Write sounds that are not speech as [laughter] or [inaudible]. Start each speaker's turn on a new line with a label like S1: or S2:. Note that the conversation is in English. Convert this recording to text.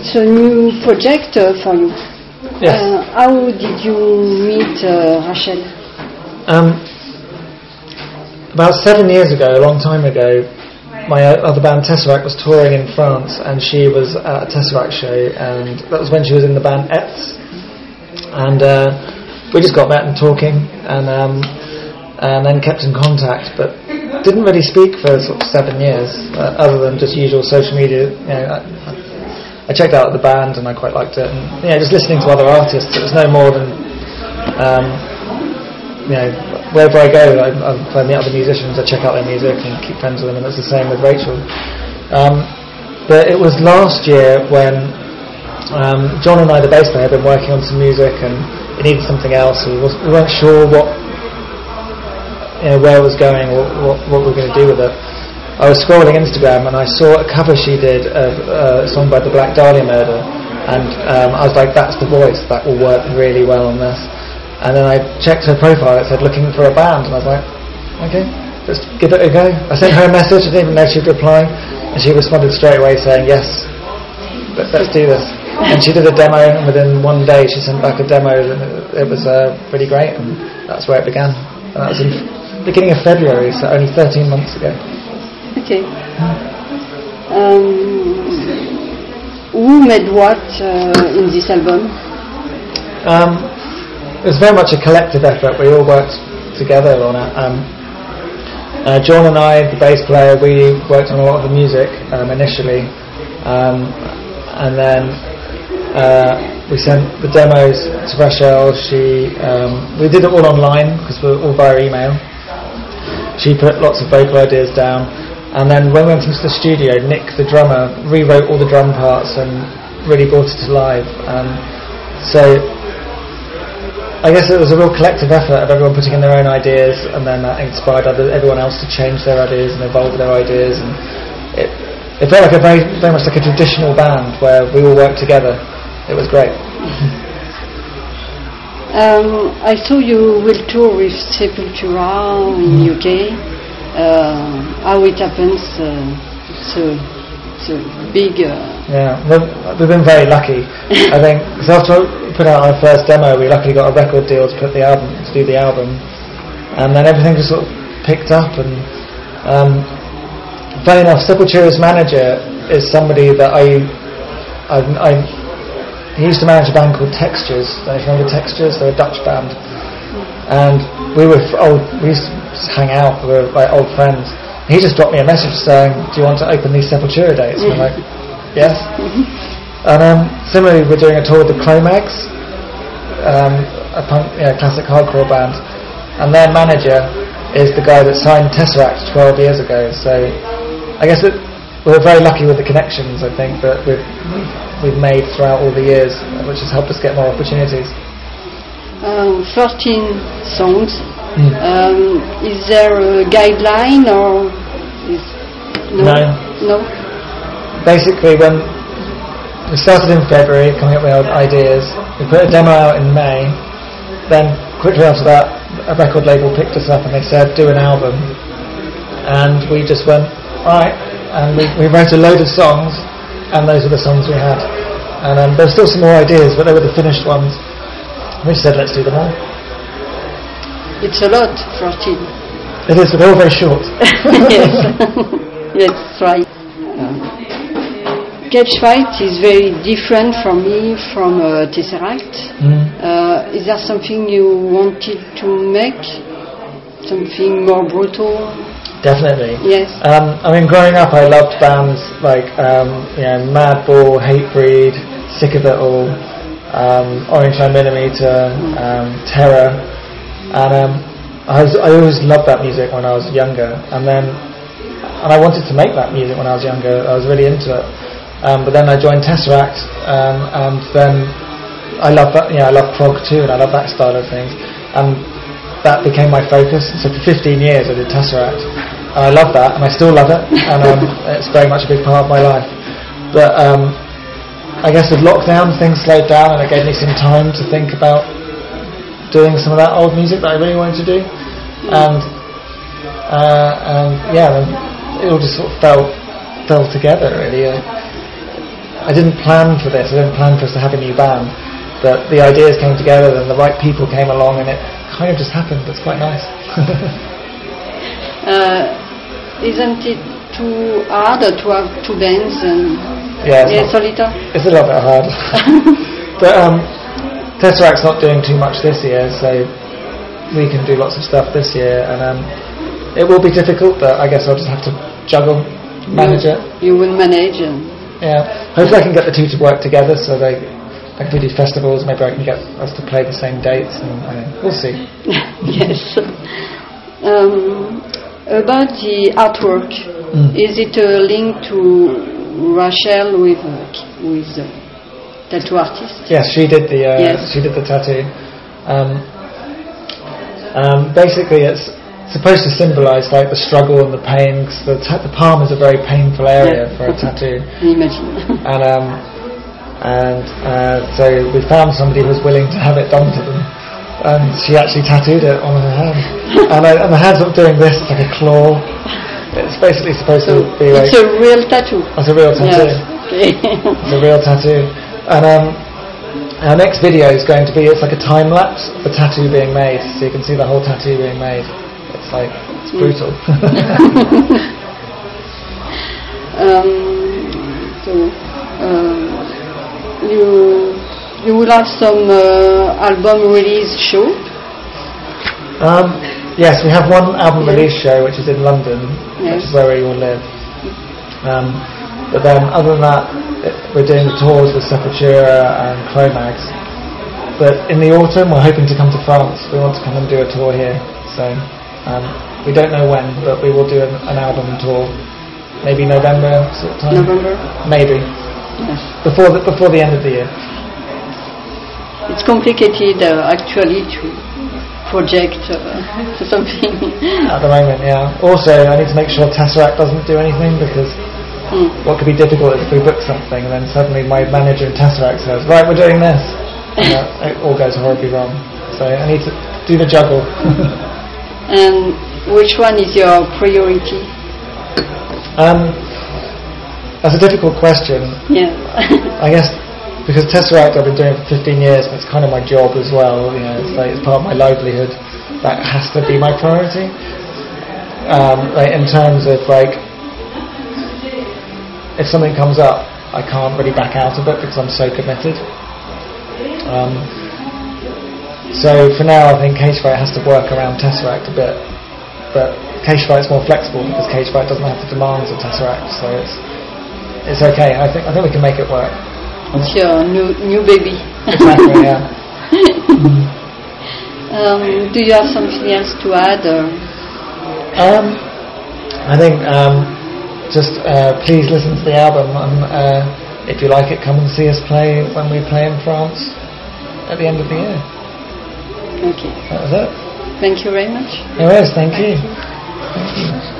S1: it's a new project uh, for you.
S2: Yes.
S1: Uh, how did you meet uh, Rachel?
S2: Um, about seven years ago, a long time ago, my other band Tesseract was touring in France, and she was at a Tesseract show, and that was when she was in the band Eths, and uh, we just got met and talking, and um, and then kept in contact, but didn't really speak for sort of seven years, uh, other than just usual social media. You know, I, I checked out the band and I quite liked it, and know, just listening to other artists, it was no more than. Um, you know, wherever I go, I, I, I meet other musicians, I check out their music and keep friends with them, and it's the same with Rachel. Um, but it was last year when um, John and I, the bass player, had been working on some music, and it needed something else. We, was, we weren't sure what, you know, where it was going, or what, what we were going to do with it. I was scrolling Instagram and I saw a cover she did of uh, a song by the Black Dahlia Murder, and um, I was like, "That's the voice. That will work really well on this." And then I checked her profile. It said looking for a band, and I was like, "Okay, let's give it a go." I sent her a message. I didn't even know she'd reply, and she responded straight away saying, "Yes, let, let's do this." And she did a demo, and within one day she sent back a demo, and it, was uh, really great, and that's where it began. And that was in beginning of February, so only 13 months ago.
S1: Um, who made what uh, in this album?
S2: Um, it was very much a collective effort. We all worked together on it. Um, uh, John and I, the bass player, we worked on a lot of the music um, initially, um, and then uh, we sent the demos to Rachel. She, um, we did it all online because we were all via email. She put lots of vocal ideas down, and then when we went into the studio, Nick, the drummer, rewrote all the drum parts and really brought it to life. Um, so I guess it was a real collective effort of everyone putting in their own ideas, and then that inspired other, everyone else to change their ideas and evolve their ideas. And it, it felt like a very, very much like a traditional band where we all worked together. It was great.
S1: Um, I saw you will tour with Sepultura in UK. Uh, how it happens? Uh, it's a, a big. Uh,
S2: Yeah, we've, we've been very lucky. I [laughs] think so after we put out our first demo, we luckily got a record deal to put the album to do the album, and then everything just sort of picked up. And um, funny enough, Sepultura's manager is somebody that I, I, I he used to manage a band called Textures. You remember Textures? They're a Dutch band, and we were old. We used to hang out. with like old friends. He just dropped me a message saying, "Do you want to open these Sepultura dates?" And I'm like, "Yes." And um, similarly, we're doing a tour with the Cro-Mags, um, a punk, you know, classic hardcore band, and their manager is the guy that signed Tesseract 12 years ago. So I guess it, we're very lucky with the connections. I think that we've we've made throughout all the years, which has helped us get more opportunities.
S1: um, 13 songs.
S2: Mm.
S1: Um, is there a guideline or is
S2: No.
S1: no?
S2: Basically, when we started in February, coming up with our ideas, we put a demo out in May. Then quickly after that, a record label picked us up and they said, "Do an album." And we just went, "Right." And we, we wrote a load of songs, and those were the songs we had. And um, there were still some more ideas, but they were the finished ones. We just said, "Let's do them all."
S1: It's a lot, 14.
S2: It is, all very short.
S1: yes, [laughs] yes, right. Um, Cage Fight is very different for me from uh, Tesseract.
S2: Mm.
S1: Uh, is there something you wanted to make? Something more brutal?
S2: Definitely.
S1: Yes.
S2: Um, I mean, growing up, I loved bands like um, you know Madball, Hatebreed, Sick of It All, um, Orange Line Millimeter, um, Terror, and um, I, was, I always loved that music when I was younger. And then, and I wanted to make that music when I was younger. I was really into it. Um, but then I joined Tesseract, um, and then I love that. You know, I love prog too, and I love that style of things. And that became my focus. So for 15 years I did Tesseract, and I love that, and I still love it, and um, [laughs] it's very much a big part of my life. But um, I guess with lockdown, things slowed down, and it gave me some time to think about doing some of that old music that I really wanted to do, and uh, and yeah, then it all just sort of fell fell together really. Uh, I didn't plan for this. I didn't plan for us to have a new band, but the ideas came together, and the right people came along, and it kind of just happened. It's quite nice. [laughs]
S1: Uh, isn't it too hard to have two bands and
S2: yeah, it's,
S1: yeah,
S2: not-
S1: Solita?
S2: it's a little bit hard. [laughs] [laughs] but um, Tesseract's not doing too much this year, so we can do lots of stuff this year, and um, it will be difficult. But I guess I'll just have to juggle, manage it.
S1: You will manage and
S2: Yeah, hopefully I can get the two to work together so they, like if we do festivals, maybe I can get us to play the same dates, and uh, we'll see. [laughs]
S1: yes. Um, about the artwork,
S2: Mm.
S1: is it a link to Rachel with uh, with the tattoo artist?
S2: Yes, she did the uh,
S1: Yes.
S2: she did the tattoo. Um, um, basically, it's supposed to symbolise like the struggle and the pain. 'cause the, ta- the palm is a very painful area
S1: Yeah.
S2: for a tattoo, [laughs]
S1: Imagine. [laughs]
S2: and um, and uh, so we found somebody who was willing to have it done to them. And she actually tattooed it on her hand, [laughs] and, uh, and the hand's not doing this. It's like a claw. It's basically supposed
S1: so
S2: to be like
S1: it's a real tattoo.
S2: it's a real tattoo.
S1: Yes. Okay.
S2: It's a real tattoo. And um, our next video is going to be, it's like a time lapse of the tattoo being made, so you can see the whole tattoo being made. It's like, it's brutal. [laughs]
S1: Um, so, um, you you will have some uh, album release show.
S2: um, yes, we have one album release show, which is in London, which is
S1: Yes.
S2: where we all live. Um, but then, other than that, it, we're doing the tours with Sepultura and Cro-Mags. But in the autumn, we're hoping to come to France. We want to come and do a tour here. So um, we don't know when, but we will do an, an album tour. Maybe November sort of time.
S1: November.
S2: Maybe
S1: Yes.
S2: before the, before the end of the year.
S1: It's complicated uh, actually to project uh, [laughs] something.
S2: At the moment, yeah. Also, I need to make sure Tesseract doesn't do anything because
S1: Hmm.
S2: what could be difficult is if we book something and then suddenly my manager in Tesseract says, "Right, we're doing this," [laughs] and uh, it all goes horribly wrong. So I need to do the juggle. [laughs]
S1: And which one is your priority?
S2: um, that's a difficult question.
S1: Yeah. [laughs]
S2: I guess because Tesseract I've been doing it for 15 years and it's kind of my job as well, you know, it's like it's part of my livelihood. That has to be my priority. Um, like in terms of like, if something comes up, I can't really back out of it because I'm so committed. Um, so for now, I think Cage Fight has to work around Tesseract a bit, but Cage Fight's more flexible because Cage Fight doesn't have the demands of Tesseract, so it's it's okay. I think I think we can make it work.
S1: it's your new new baby.
S2: Exactly, yeah. [laughs]
S1: um, do you have something else to add? Or?
S2: Um, I think um, just uh, please listen to the album, and uh, if you like it, come and see us play when we play in France at the end of the year.
S1: Thank you.
S2: That was it.
S1: Thank you very much.
S2: No worries, thank you.